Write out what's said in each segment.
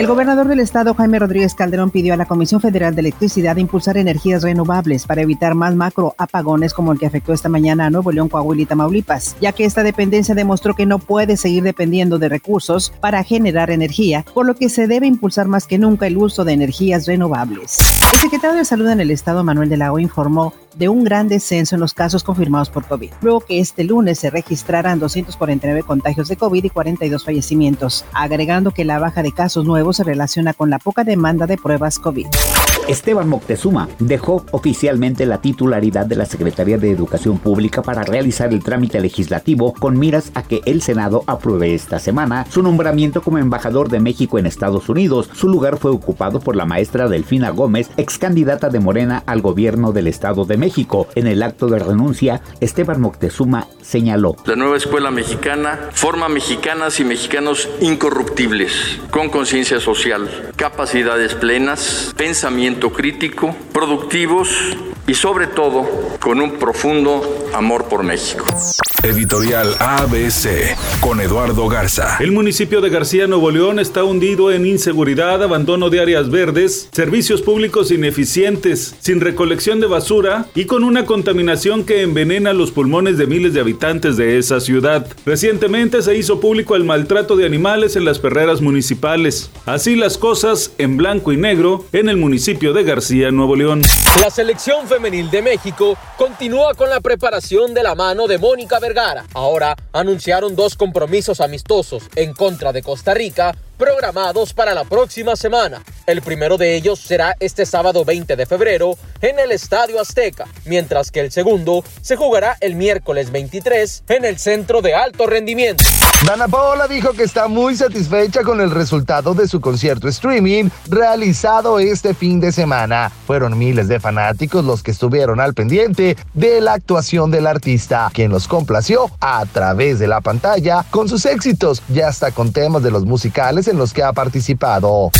El gobernador del estado, Jaime Rodríguez Calderón, pidió a la Comisión Federal de Electricidad impulsar energías renovables para evitar más macro apagones como el que afectó esta mañana a Nuevo León, Coahuila y Tamaulipas, ya que esta dependencia demostró que no puede seguir dependiendo de recursos para generar energía, por lo que se debe impulsar más que nunca el uso de energías renovables. El secretario de Salud en el estado, Manuel de la O, informó de un gran descenso en los casos confirmados por COVID, luego que este lunes se registraran 249 contagios de COVID y 42 fallecimientos, agregando que la baja de casos nuevos se relaciona con la poca demanda de pruebas COVID. Esteban Moctezuma dejó oficialmente la titularidad de la Secretaría de Educación Pública para realizar el trámite legislativo con miras a que el Senado apruebe esta semana su nombramiento como embajador de México en Estados Unidos. Su lugar fue ocupado por la maestra Delfina Gómez, ex candidata de Morena al gobierno del Estado de México. En el acto de renuncia, Esteban Moctezuma señaló. La nueva escuela mexicana forma mexicanas y mexicanos incorruptibles, con conciencia social, capacidades plenas, pensamiento crítico, productivos y sobre todo con un profundo amor por México. Editorial ABC con Eduardo Garza. El municipio de García Nuevo León está hundido en inseguridad, abandono de áreas verdes, servicios públicos ineficientes, sin recolección de basura y con una contaminación que envenena los pulmones de miles de habitantes de esa ciudad. Recientemente se hizo público el maltrato de animales en las perreras municipales. Así las cosas en blanco y negro en el municipio de García Nuevo León. La selección femenil de México continúa con la preparación de la mano de Mónica Vergara. Ahora anunciaron dos compromisos amistosos en contra de Costa Rica programados para la próxima semana. El primero de ellos será este sábado 20 de febrero en el Estadio Azteca, mientras que el segundo se jugará el miércoles 23 en el Centro de Alto Rendimiento. Dana Paola dijo que está muy satisfecha con el resultado de su concierto streaming realizado este fin de semana. Fueron miles de fanáticos los que estuvieron al pendiente de la actuación del artista, quien los complació a través de la pantalla con sus éxitos, ya hasta con temas de los musicales en los que ha participado.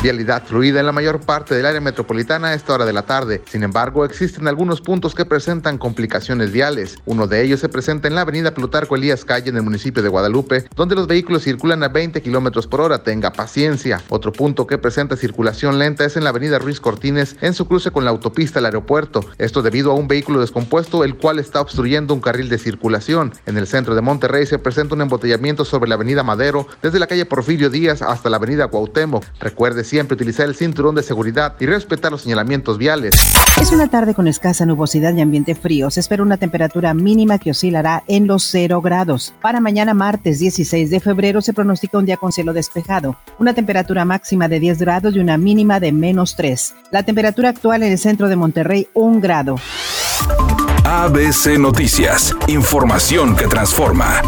Vialidad fluida en la mayor parte del área metropolitana a esta hora de la tarde. Sin embargo, existen algunos puntos que presentan complicaciones viales. Uno de ellos se presenta en la avenida Plutarco Elías Calle en el municipio de Guadalupe, donde los vehículos circulan a 20 kilómetros por hora. Tenga paciencia. Otro punto que presenta circulación lenta es en la avenida Ruiz Cortines en su cruce con la autopista al aeropuerto. Esto debido a un vehículo descompuesto, el cual está obstruyendo un carril de circulación. En el centro de Monterrey se presenta un embotellamiento sobre la avenida Madero, desde la calle Porfirio Díaz hasta la avenida Cuauhtémoc. Recuerde siempre utilizar el cinturón de seguridad y respetar los señalamientos viales. Es una tarde con escasa nubosidad y ambiente frío. Se espera una temperatura mínima que oscilará en los 0 grados. Para mañana martes 16 de febrero se pronostica un día con cielo despejado, una temperatura máxima de 10 grados y una mínima de menos 3. La temperatura actual en el centro de Monterrey 1 grado. ABC Noticias, información que transforma.